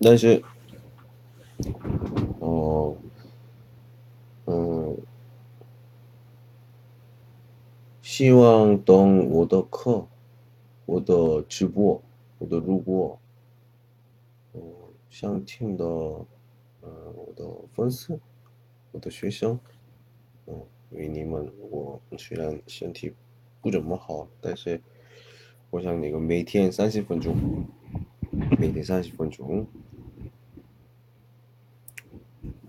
但是，哦，嗯，希望等我的课、我的直播、我的录播，嗯，想听的，嗯，我的粉丝、我的学生，嗯，因为你们我虽然身体不怎么好，但是我想那个每天三十分钟，每天三十分钟。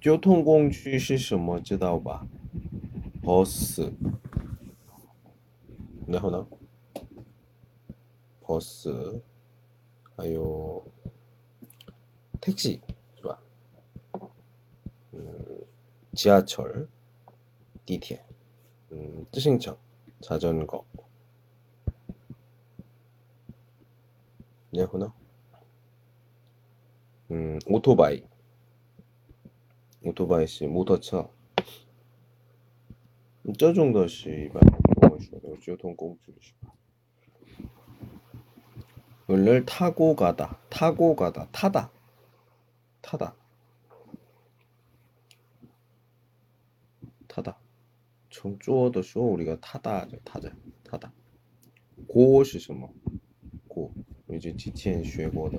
交通工具是什么？知道吧？bus，然后呢？bus，还有 택시是吧？嗯，지하 철， 地铁，嗯，自行车，자전 거， 然后呢？嗯，오토바이 오토바이 씨, 모터차. 这种的是一般我们说的交通工具是吧？ 을 타고 가다, 타고 가다, 타다, 타다, 타다. 从做的时候 우리가 타다, 타자, 타다. 고是什么?고. 이제 之前学过的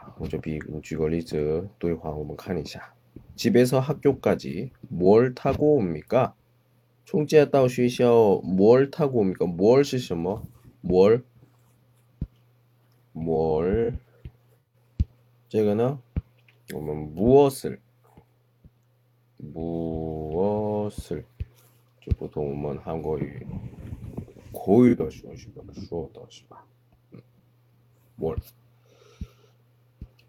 我就比举个例子对话，我们看一下。 집에서 학교까지 뭘 타고 옵니까? 从家到学校뭘 타고 옵니까? 뭘是什么? 뭘? 뭘? 这个呢我们 무엇을 무엇을 就不同我们 한국语 口语的说是吧说的是吧뭘 不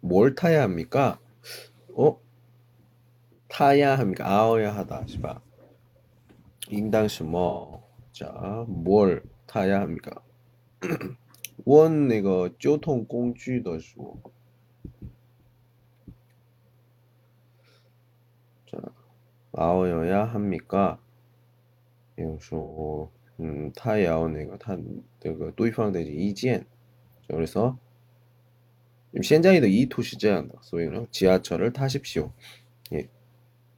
뭘 타야 합니까? 어? 타야 합니까? 아어야 하다. 시바. 인당시 뭐. 자, 뭘 타야 합니까? 원, 那个交通工具的时候. 자, 아어야 합니까? 比如说, 음, 他要那个他这个对方的意见. 그래 서 현장에도 이투시제한다. 소위는 지하철을 타십시오. 예.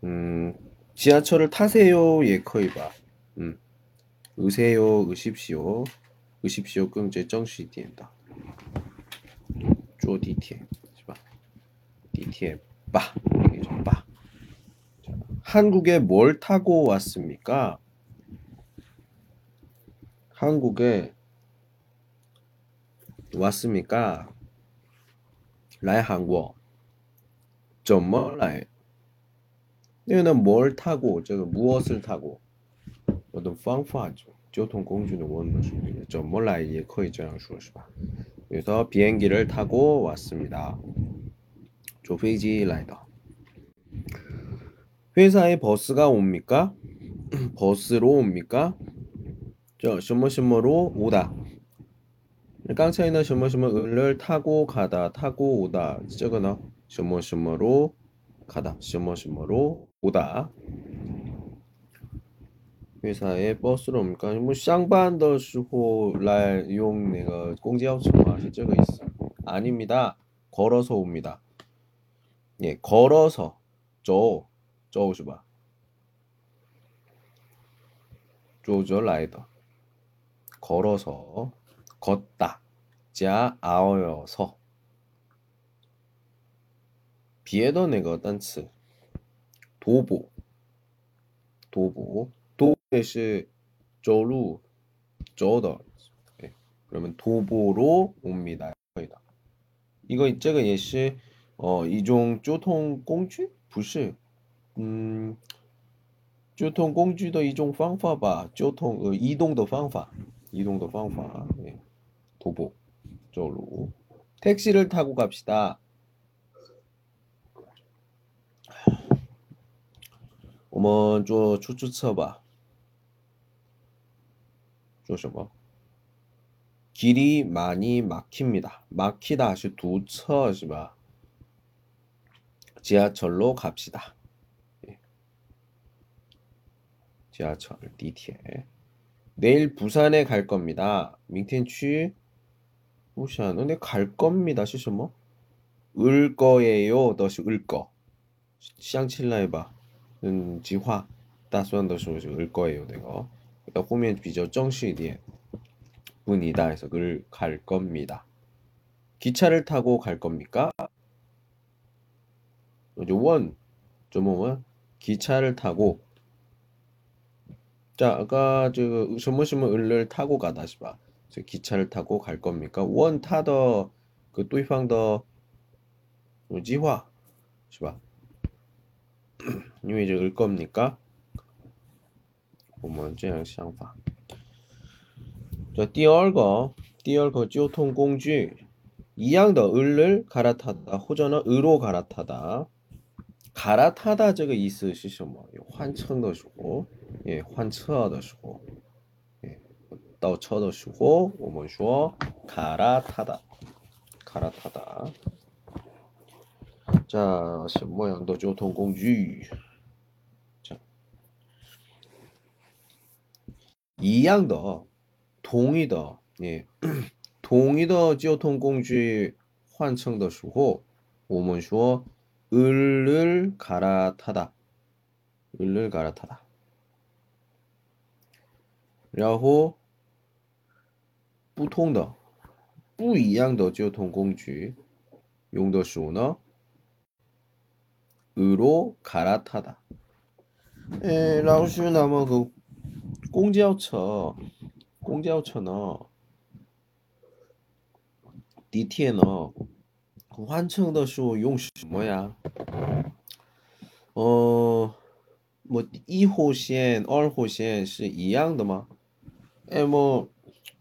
음, 지하철을 타세요. 예, 봐. 음. 의세요, 의십시오. 의십시오, 끔제 정시 디엔다. 쪼 디티에. 봐. 디티에 빠. 한국에 뭘 타고 왔습니까? 한국에 왔습니까? 来韩国怎么来？因为呢，뭘 타고 这个 무엇을 타고 어떤 方法죠交通工具的问的时候，怎么来也可以这样说，是吧？ 그래서 비행기를 타고 왔습니다. 坐飞机来的. 회사에 버스가 옵니까? 버스로 옵니까? 저, 什么什么로 오다. 刚才呢什么什么을 타고 가다 타고 오다 这个呢什么什么로 가다 什么什么로 오다 회사에 버스로 옵니까? 뭐 상班的时候来用那个公交车吗是这个意思 아닙니다. 걸어서 옵니다. 예, 걸어서 走走是吧? 走着来的 걸어서 걷다. 자, 아어여서. 비에더 네거 단츠. 도보. 도보. 도보시 走路 走的. 네. 그러면 도보로 옵니다. 거의다. 이거 这个也是 어, 一种交通工具不是 음, 交通工具的一种方法吧交通呃移动的方法移动的方法 네. 도보 쪽으로 택시를 타고 갑시다. 오먼 쪼 추추 쳐봐. 쪼셔봐. 길이 많이 막힙니다. 막히다 하시 두쳐지마. 지하철로 갑시다. 예. 지하철, DT에. 내일 부산에 갈 겁니다. 밍텐취 去 부산. 근데 갈 겁니다. 是什么?을 거예요. 都是을 거. 相亲来吧. 음, 计划. 打算的时候是을 거예요. 这个后面比较正式一点. 분이다 해서 을갈 겁니다. 기차를 타고 갈 겁니까? 원, 좀 기차를 타고 자, 아까 저什么什么 을을 타고 가다 是吧? 기차를 타고 갈 겁니까? 원 타더 그 对方的 计划 是吧? 因为这을 겁니까? 我们这样想法. 자, 第二个第二个交通工具一样的 을을 갈아타다 호전어 으로 갈아타다. 갈아타다 这个意思是什么？有换乘的时候。예, 换车的时候, 예, 倒车的时候我们说 갈아타다, 갈아타다. 자, 什么样的交通工具? 자, 一样的,同一的, 예, 同一的交通工具换乘的时候我们说 을을 갈아타다, 을을 갈아타다. 然后 不同的 不一样的交通工具用的时候呢 으로 갈아타다. 에, 老师那么个公交车公交车呢地铁呢换乘的时候用什么呀哦么一号线二号线是一样的吗哎么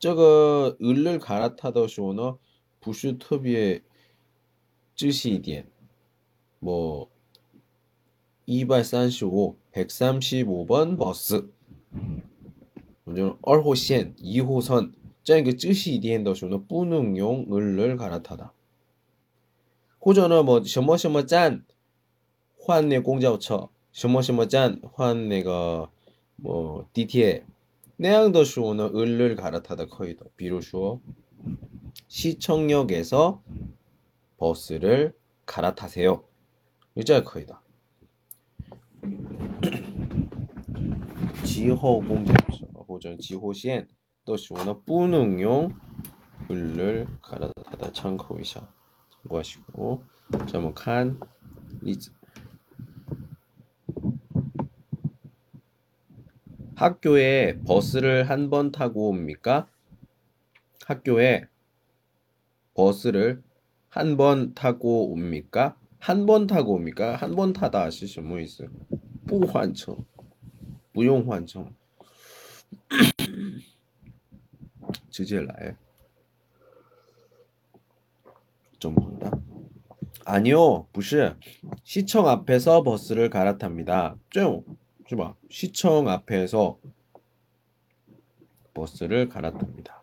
这个 을을 갈아타다 时候呢不是特别仔细一点뭐 235, 135번 버스. 2호선, 2호선. 这样一个仔细一点的时候呢不能用을을 갈아타다. 或者呢뭐什么什么站换那公交车什么什么站换那个뭐地铁 내양도시오는 을을 갈아타다 커이더 비로슈어 시청역에서 버스를 갈아타세요. 유자 커이다. 지호공전 지호시엔 더슈오는 뿌능용 을을 갈아타다 참고이샤 참고하시고 잠깐 리즈 학교에 버스를 한 번 타고 옵니까? 학교에 버스를 한 번 타고 옵니까? 한 번 타고 옵니까? 한 번 타다 하시죠 뭐 있어요? 不换乘不用换乘，直接来。怎么的？아니요不是。시청앞에서버스를갈아탑니 다。 这 样是吧？시청앞에서버스를갈아탑니 다。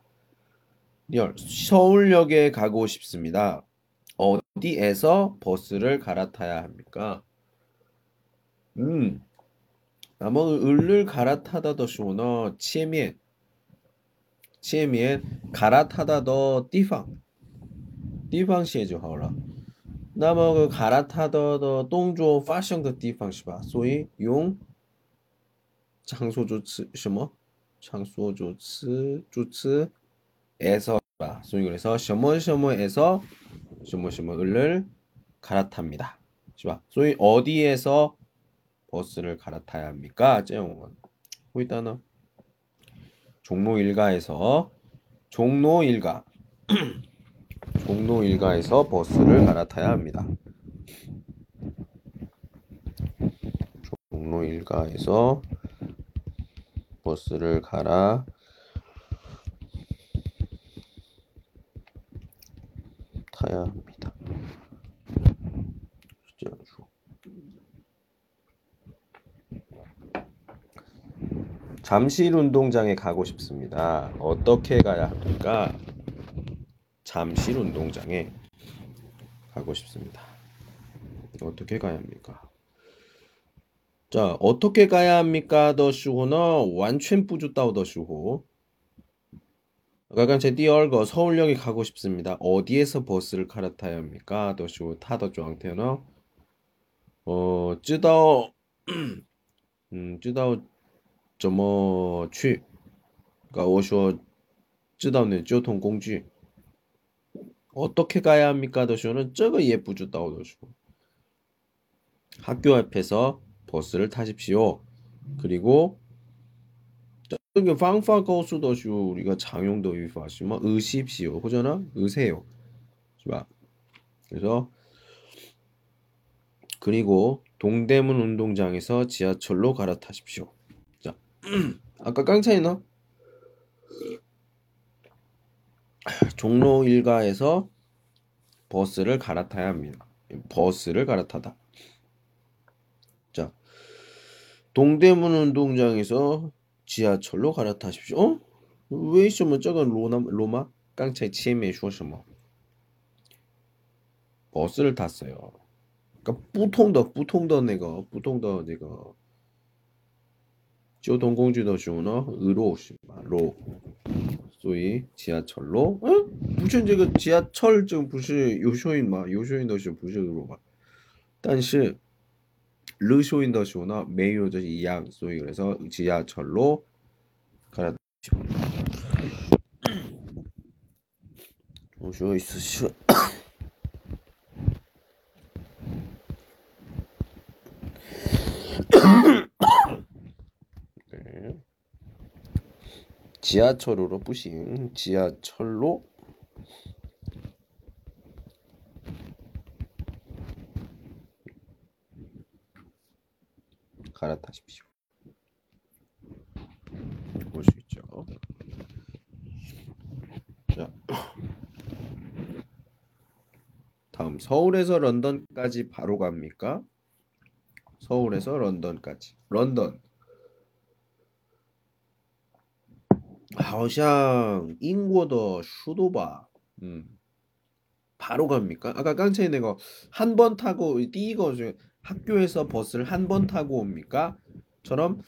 第二，서울역에가고싶습니 다。 어디에서버스를갈아타야합니까 음。 那么 을을 갈아타다 더 쇼너 切面切面 갈아타다 더 地方地方写就好了那么 갈아타다 더 동조 发生的地方是吧所以用 장소 조치 什么 장소 조치 조치에서 봐. 소위 그래서 什么什么에서 什么什么을 갈아탑니다. 是吧?所以 어디에서 버스를 갈아타야 합니까? 这样我们会的呢 종로 일가에서 종로 일가 종로 일가에서 버스를 갈아타야 합니다. 종로 일가에서 버스를 갈아 타야 합니다. 잠실 운동장에 가고 싶습니다. 어떻게 가야 합니까? 잠실 운동장에 가고 싶습니다. 어떻게 가야 합니까? 자, 어떻게 가야 합니까? 더슈고, 너, 완전 뿌주따오 더슈고. 가간 제디 얼거, 서울역에 가고 싶습니다. 어디에서 버스를 갈아타야 합니까? 더슈고 타더 조항테너. 어, 쯔다오 음, 쯔다오 저머, 뭐, 취. 가, 워쇼, 쯔다오는 교통 공주. 어떻게 가야 합니까? 더쇼는 쩌거 예쁘죠 따오더쇼. 학교 앞에서 버스를 타십시오. 그리고 저기 방파 더쇼 우리가 장용도 위파시면 의십시오. 그잖아 의세요. 是吧? 그래서 그리고 동대문 운동장에서 지하철로 갈아타십시오. 자, 아까 깡차이너 종로 일가에서 버스를 갈아타야 합니다. 버스를 갈아타다. 자, 동대문 운동장에서 지하철로 갈아타십시오. 어? 为什么这个罗马 로마 깡차이 치에说什么? 버스를 탔어요. 그러니까 不通的不通的那个不通的那个 交通工具的时候呢，의로是吧？로 所以 지하철로 嗯不是这个 지하철 就不是有收音嘛有收音都是不是의로嘛但是 르쇼인더쇼나 메이오저 이양 소위 그래서 지하철로 가라. 오셔 있으시오. 지하철으로 뿌싱 지하철로 갈아타십시오. 볼 수 있죠. 자. 다음 서울에서 런던까지 바로 갑니까? 서울에서 런던까지. 런던. 하오샹 인고더 슈도바. 음. 바로 갑니까? 아까 깡차이 내가 한 번 타고 띠거 학교에서 버스를 한 번 타고 옵니까? 처럼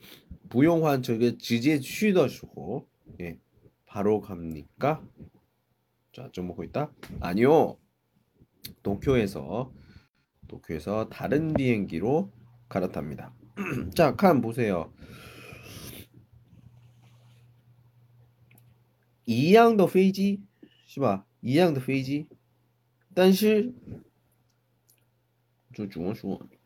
부용환 저게 지지에 쉬더시고 예 바로 갑니까? 자좀 먹고 있다? 아니요 도쿄에서 도쿄에서 다른 비행기로 갈아탑니다. 자, 칸 보세요. 이양도 페이지 시바 이양도 페이지 단실 저 중원 중원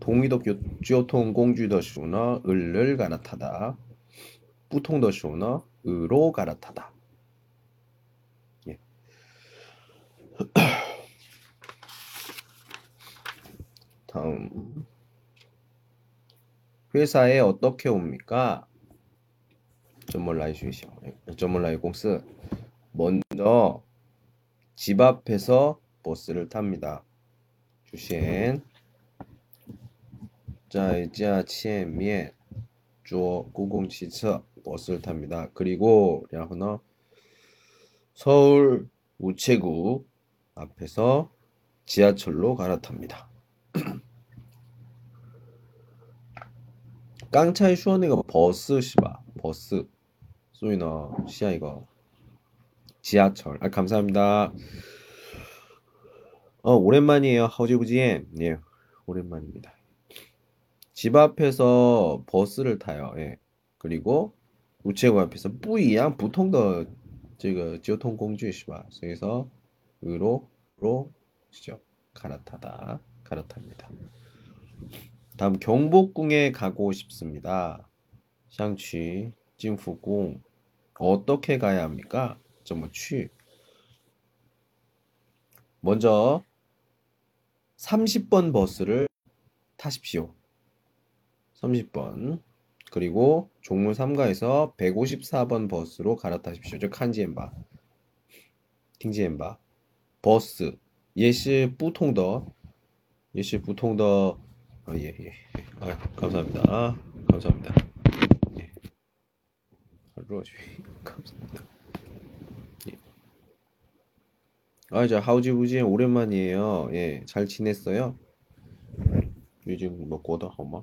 동의도 교통 공주더시오나 을을 갈아타다. 부통더시오나 으로 갈아타다. 예. 다음 회사에 어떻게 옵니까? 점몰라이 주시오. 점몰라이 예, 공스 먼저 집 앞에서 버스를 탑니다. 주신 자, 前面坐公共汽车 버스를 탑니다. 그리고 然后呢 서울 우체국 앞에서 지하철로 갈아탑니다. 깡차이 슈어네가 버스 시바 버스 소이너 시야 이거 지하철 아 감사합니다. 어, 오랜만이에요. 허지부지엔. 예, 오랜만입니다. 집 앞에서 버스를 타요. 예. 그리고 우체국 앞에서 뿌이양 보통 더 지금 교통 공주의 시바. 그래서 으로로 시죠. 갈아타다. 갈아탑니다. 다음 경복궁에 가고 싶습니다. 샹취 찐후궁 어떻게 가야 합니까? 정말 뭐 취. 먼저 30번 버스를 타십시오. 30번. 그리고 종문 3가에서 154번 버스로 갈아타십시오. 즉 칸지엔바. 팅지엔바. 버스. 예시 뿌통더. 예시 뿌통더. 아, 예, 예. 아, 감사합니다. 아, 감사합니다. 예. 하루아주 감사합니다. 예. 아, 자, 하우지부지 오랜만이에요. 예, 잘 지냈어요? 요즘 뭐 고다 엄마?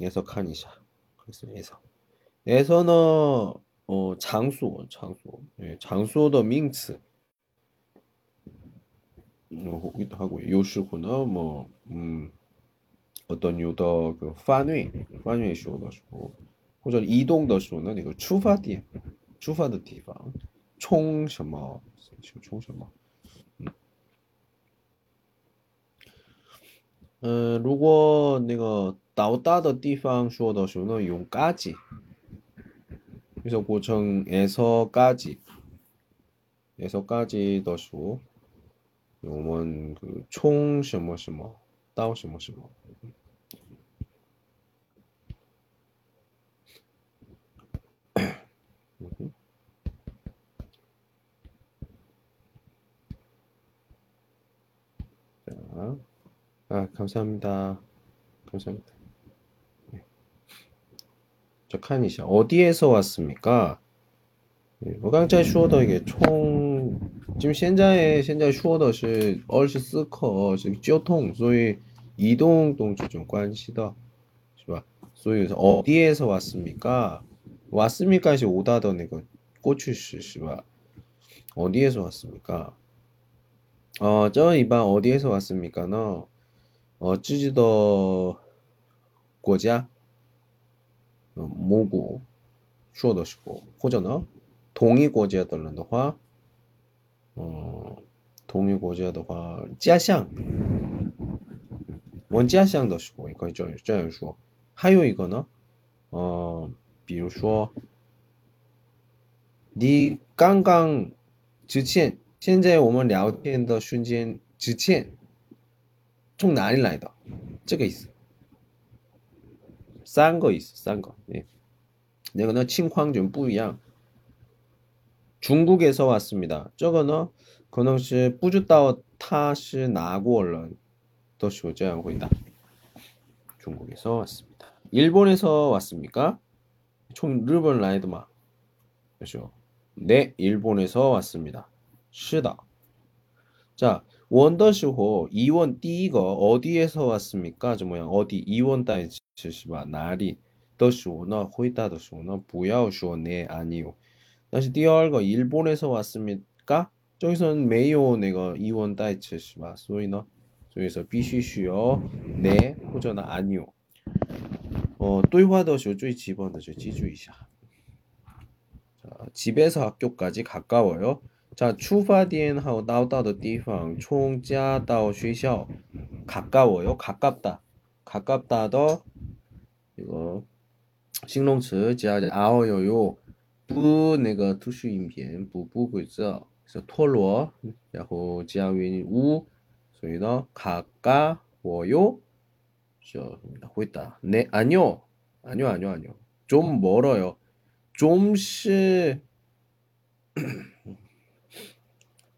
에서 칸이샤 그래서 에서 에서는 어 장소 장소 예, 장소的 名词 어, 기도 하고 요시구나 뭐 음, 어떤 요더 그范围 范围 쇼더说 或者 이동 的时候呢那个 출发点 出发的地方冲什么冲什么 음. 어, 如果那个 到达的地方说的时候呢用까지 그래서 고청에서까지 에서까지 的时候 요먼 그총 什么什么到 什么什么 자, 아 감사합니다. 감사합니다. 네. 저 칸이샤 어디에서 왔습니까? 我刚才说的 이게 총 지금 现在现在说的是 24课 交通所以 이동 동주중 관시다 是吧所以 어디에서 왔습니까? 왔습니까? 이 오다던 이거 꼬추시 是吧 어디에서 왔습니까? 어, 저 이반 어디에서 왔습니까? 너 어, 쯔지더 国家 어, 모고 说的时候或者呢 동의国家的人的话 어, 동의国家的话 家乡 원家乡的时候 이거 这样说还有 이거는 어, 比如说你刚刚之前现在我们聊天的瞬间之前从哪里来的？这个意思。 三个意思，三个。네那个呢情况좀不一样。 중국에서 왔습니다. 저거는 可能是不知道他是哪国人都是这样回答. 중국에서 왔습니다. 일본에서 왔습니까? 총 일본 라이드마. 그렇죠? 네, 일본에서 왔습니다. 是的. 자, 원더시호 이원 띠이거 어디에서 왔습니까? 저 뭐야 어디 이원 따위 지시바 나리 더시호나 호이다더시호나 부야오시오네 아니요. 다시 띠얼거 일본에서 왔습니까? 저기서는 메이오 내가 이원 따위 지시바 소이너 저기서 비시슈요 네 호전나 아니요. 어, 또이화더쇼 쪼이 집어넣어줘 지주이샤. 집에서 학교까지 가까워요. 자, 추바디엔하우 나오다도 디팡 총자다오 쉬셔 가까워요. 가깝다. 가깝다도 이거 신롱츠 자 아오요요 부 내가 투수 인변 부부고 있어. 그래서 토로 야호 지하윈 우 가까워요. 저 하고 있다. 네 아니요. 아니요 아니요 아니요. 좀 멀어요. 좀씩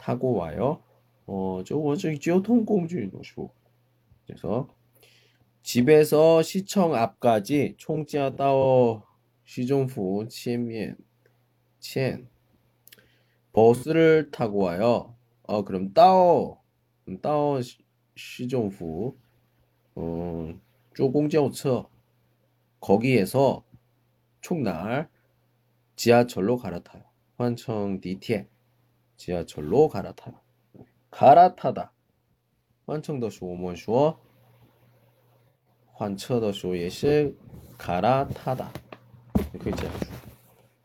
타고 와요. 어, 저거 저기 교통공주노쇼. 그래서 집에서 시청 앞까지 총지하다오 시종후 치엔 첸 버스를 타고 와요. 어, 그럼 따오 따오 시종후 어, 쪼공지차 거기에서 총날 지하철로 갈아타요. 환청 디티에 지하철로 갈아타요. 갈아타다. 환청的时候我们说 환车的时候也是 갈아타다. 可以这样说.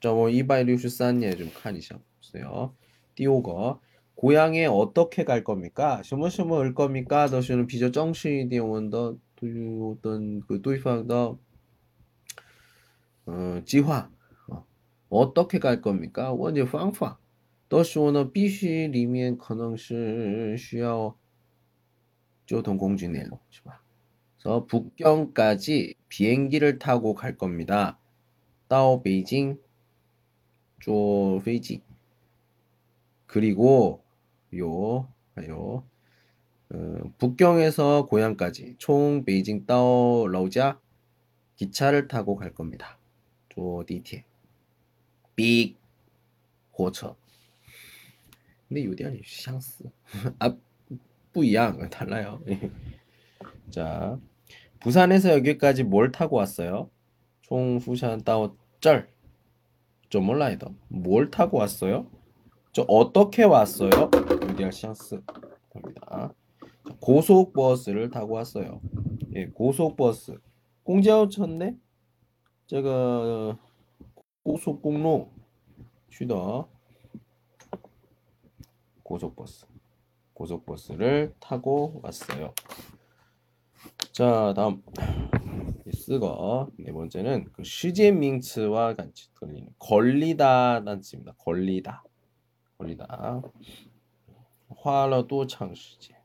这我163页좀看一下보세요. 第五个 고향에 어떻게 갈 겁니까? 什么什么을 겁니까? 都是比较正式一点问的对于어떤 그 对方的 어, 计划 어, 어떻게 갈 겁니까? 问的方法 都说呢必须里面可能是需要交通工具内容是吧? 그래서 북경까지 비행기를 타고 갈 겁니다. 到北京坐飞机 그리고 요, 요, 어, 북경에서 고향까지 총 베이징 따오 러자 기차를 타고 갈 겁니다. 조 디티에 빅 호처. 근데 요디안이 샹스. 아, 不一样, 달라요. 자, 부산에서 여기까지 뭘 타고 왔어요? 총 부산 따오 쩔. 좀 몰라이더. 뭘 타고 왔어요? 저 어떻게 왔어요? 유디알 샹스 됩니다. 고속버스를 타고 왔어요. 예, 고속버스. 공지하우쳤네? 제가 고속공로 쉬더 고속버스. 고속버스를 타고 왔어요. 자, 다음 쓰거 네 번째는 그 시제 밍츠와 같이 들리는 걸리다 단词입니다. 걸리다. 걸리다. 花了多长时间？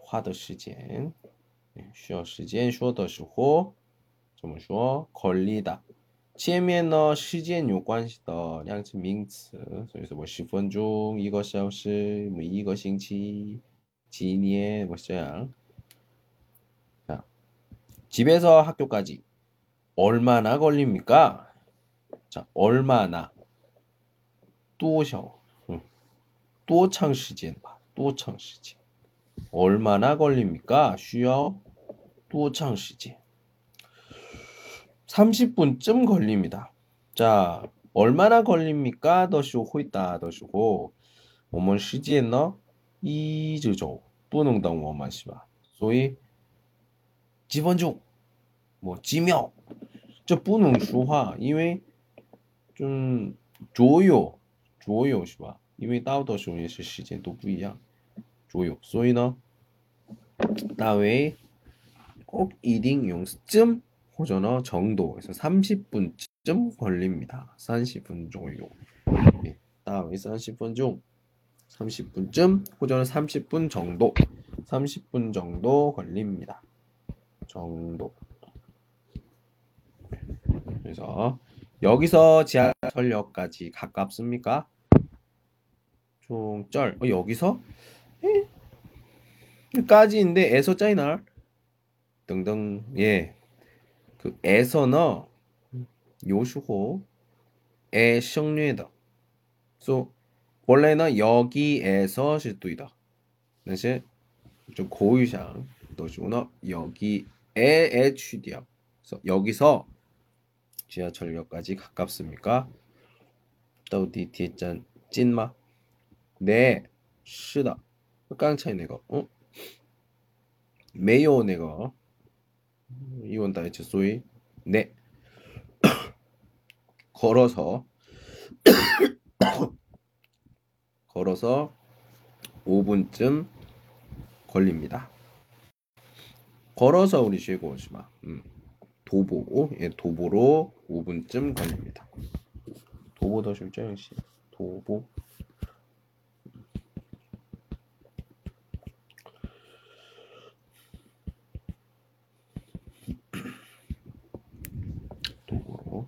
花的时间需要时间说的时候怎么说？ 걸리다. 前面呢时间有关系的两次名词所以说十分钟一个小时一个星期几年뭐这样자 집에서 학교까지 얼마나 걸립니까? 자 얼마나 多少 多长时间吧, 多长时间. 얼마나 걸립니까? 쉬어 多长时间. 30분쯤 걸립니다. 자, 얼마나 걸립니까? 都是会答的时候，我们时间呢一直走，不能等我们是吧？所以几分钟，뭐几秒，这不能说话，因为좀左右左右是吧？因为到的时候也是时间都不一样，左右，所以呢，大为꼭一定用쯤 或者는 정도에서 30분쯤 걸립니다. 30분 정도. 네, 다음에 30분 중 30분쯤 혹은 30분 정도 30분 정도 걸립니다. 정도. 그래서 여기서 지하철역까지 가깝습니까? 총쩔 어, 여기서 까지인데 에서 짜이날 등등 예. 그 에서는 요슈호 에省略的. so 원래는 여기에서 是对的.但是좀 고유상 都是呢 여기에 에 취디야. 그래서 여기서 지하철역까지 가깝습니까? 또 디티짠 찐마? 네, 是的. 깡차이 내가 어? 没有 내가 이원 다이츠 소위 네 걸어서 걸어서 5분쯤 걸립니다. 걸어서 우리 쉬고 오시마. 음. 도보, 예, 도보로 5분쯤 걸립니다. 도보 더 실제 시 도보. 도보로.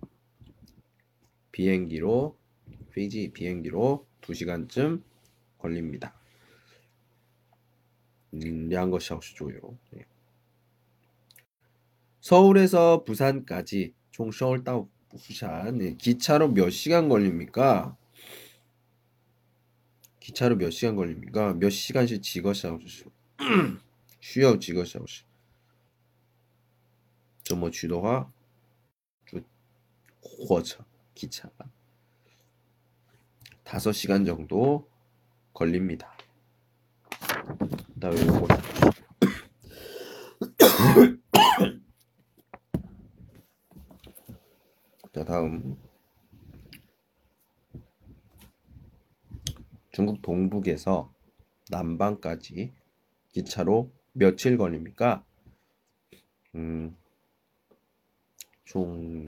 비행기로 피지 비행기로 2시간쯤 걸립니다. 양거샤오시조요. 예. 서울에서 부산까지 총 서울다 부산 네. 기차로 몇 시간 걸립니까? 기차로 몇 시간 걸립니까? 몇 시간씩 지거샤오시 쉬어 지거샤오시 저뭐 주도화 주火车 기차 5시간 정도 걸립니다. 다음에 요거 자 다음 중국 동북에서 남방까지 기차로 며칠 걸립니까? 음, 从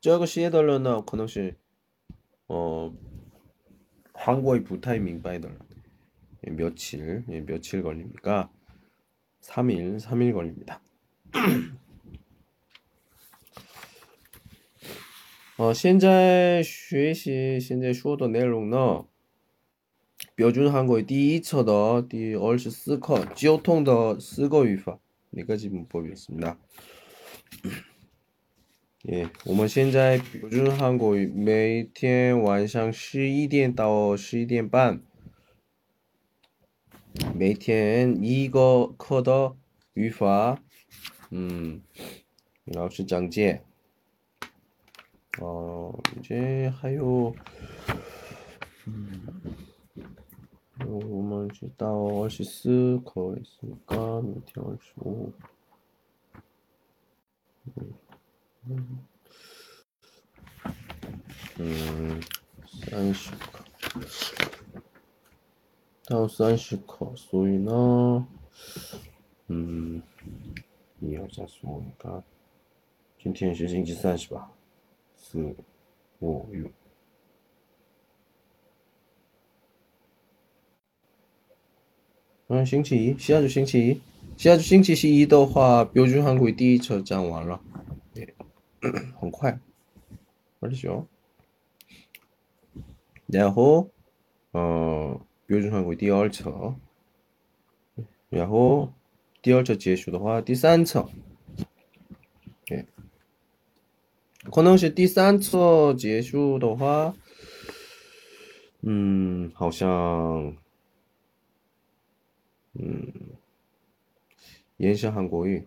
这个写的人呢，可能是，어, 한국의 부타이밍바이들 며칠, 예, 며칠 걸립니까? 3일, 3일 걸립니다. 어, 现在学习现在说的内容呢，标准韩国第一册的第二十四课交通的四个语法네 가지 문법이었습니다. 嗯，我们现在标准韩国语每天晚上十一点到十一点半，每天一个课的语法，嗯，老师讲解，哦，这还有，嗯，我们是到二十四课，是课每天二十五，嗯。嗯，嗯，三十克到三十克，所以呢，嗯，你要讲什一个，今天是星期三，是吧？四五六。嗯，星期一，下周星期一，下周星期一的话，标准韩国第一册讲完了。很快，而且哦，然后，呃，标准韩国第二册，然后第二册结束的话，第三册，对，可能是第三册结束的话，嗯，好像，嗯，延伸韩国语，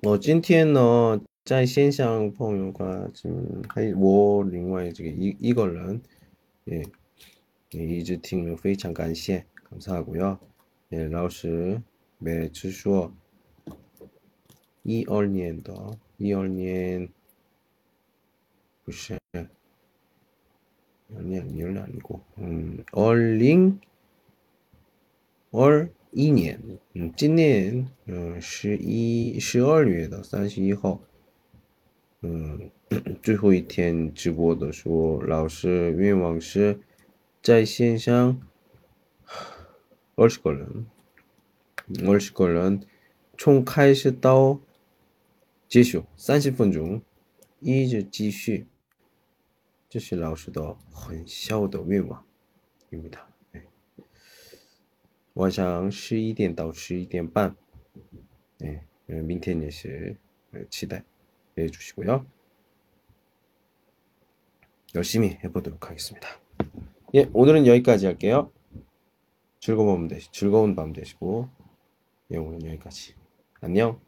뭐, 今天呢在线上朋友과 지금 뭐 另外这个一一个人 예, 예, 이즈 팀 非常感谢 감사하고요. 예, 老师每次说 이얼年的 이얼年 不是 2年 2년 아니고 음, 얼링 얼 一年嗯今年嗯十一十二月的三十一号嗯 最后一天直播的时候老师愿望是在线上二十个人二十个人从开始到结束三十分钟一直继续。这是老师的很小的愿望因为他晚上十一点到十一点半， 네, 明天也是 기대해 주시고요. 열심히 해보도록 하겠습니다. 예, 오늘은 여기까지 할게요. 즐거운 밤 되시, 즐거운 밤 되시고, 예, 오늘은 여기까지. 안녕.